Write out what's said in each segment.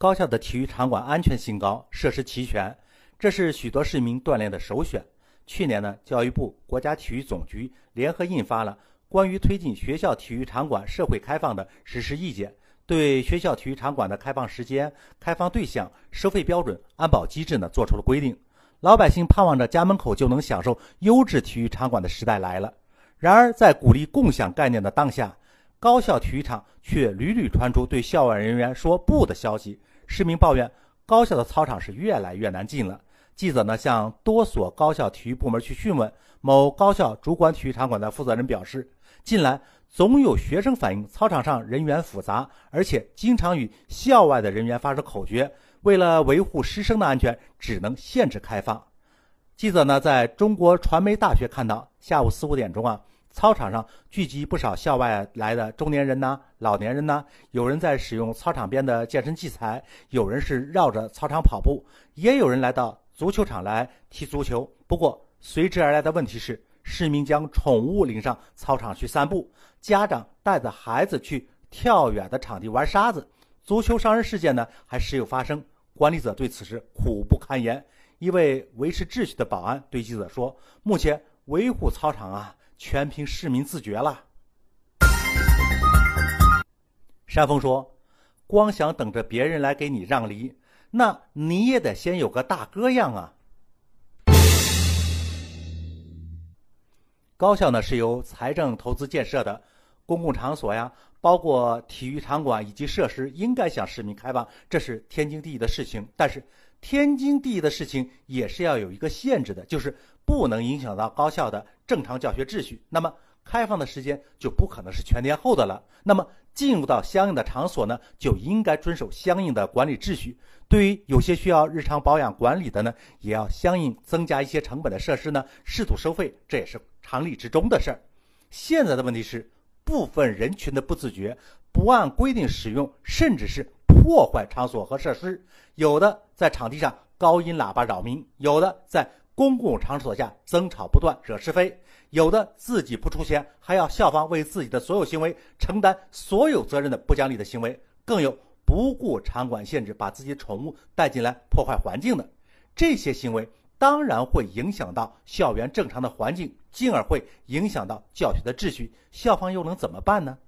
高校的体育场馆安全性高，设施齐全，这是许多市民锻炼的首选。去年呢，教育部、国家体育总局联合印发了《关于推进学校体育场馆社会开放的实施意见》，对学校体育场馆的开放时间、开放对象、收费标准、安保机制呢，做出了规定。老百姓盼望着家门口就能享受优质体育场馆的时代来了。然而，在鼓励共享概念的当下，高校体育场却屡屡传出对校外人员说不的消息。市民抱怨高校的操场是越来越难进了。记者呢向多所高校体育部门去询问，某高校主管体育场馆的负责人表示，近来总有学生反映操场上人员复杂，而且经常与校外的人员发生口角。为了维护师生的安全，只能限制开放。记者呢在中国传媒大学看到，下午四五点钟啊。操场上聚集不少校外来的中年人呐、老年人呐，有人在使用操场边的健身器材，有人是绕着操场跑步，也有人来到足球场来踢足球。不过随之而来的问题是，市民将宠物领上操场去散步，家长带着孩子去跳远的场地玩沙子，足球伤人事件呢还时有发生。管理者对此事苦不堪言。一位维持秩序的保安对记者说：“目前维护操场啊。”全凭市民自觉了。山峰说：“光想等着别人来给你让梨，那你也得先有个大哥样啊。”高校呢是由财政投资建设的，公共场所呀，包括体育场馆以及设施，应该向市民开放，这是天经地义的事情。但是，天经地义的事情也是要有一个限制的，就是不能影响到高校的正常教学秩序。那么开放的时间就不可能是全天候的了。那么进入到相应的场所呢，就应该遵守相应的管理秩序。对于有些需要日常保养管理的呢，也要相应增加一些成本的设施呢，适度收费，这也是常理之中的事儿。现在的问题是，部分人群的不自觉，不按规定使用，甚至是。破坏场所和设施，有的在场地上高音喇叭扰民，有的在公共场所下争吵不断惹是非，有的自己不出钱还要校方为自己的所有行为承担所有责任的不讲理的行为，更有不顾场馆限制把自己宠物带进来破坏环境的，这些行为当然会影响到校园正常的环境，进而会影响到教学的秩序，校方又能怎么办呢？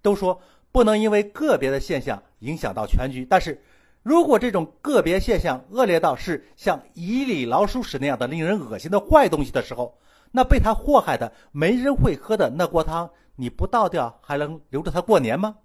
都说。不能因为个别的现象影响到全局，但是，如果这种个别现象恶劣到是像以里老鼠屎那样的令人恶心的坏东西的时候，那被他祸害的没人会喝的那锅汤，你不倒掉还能留着它过年吗？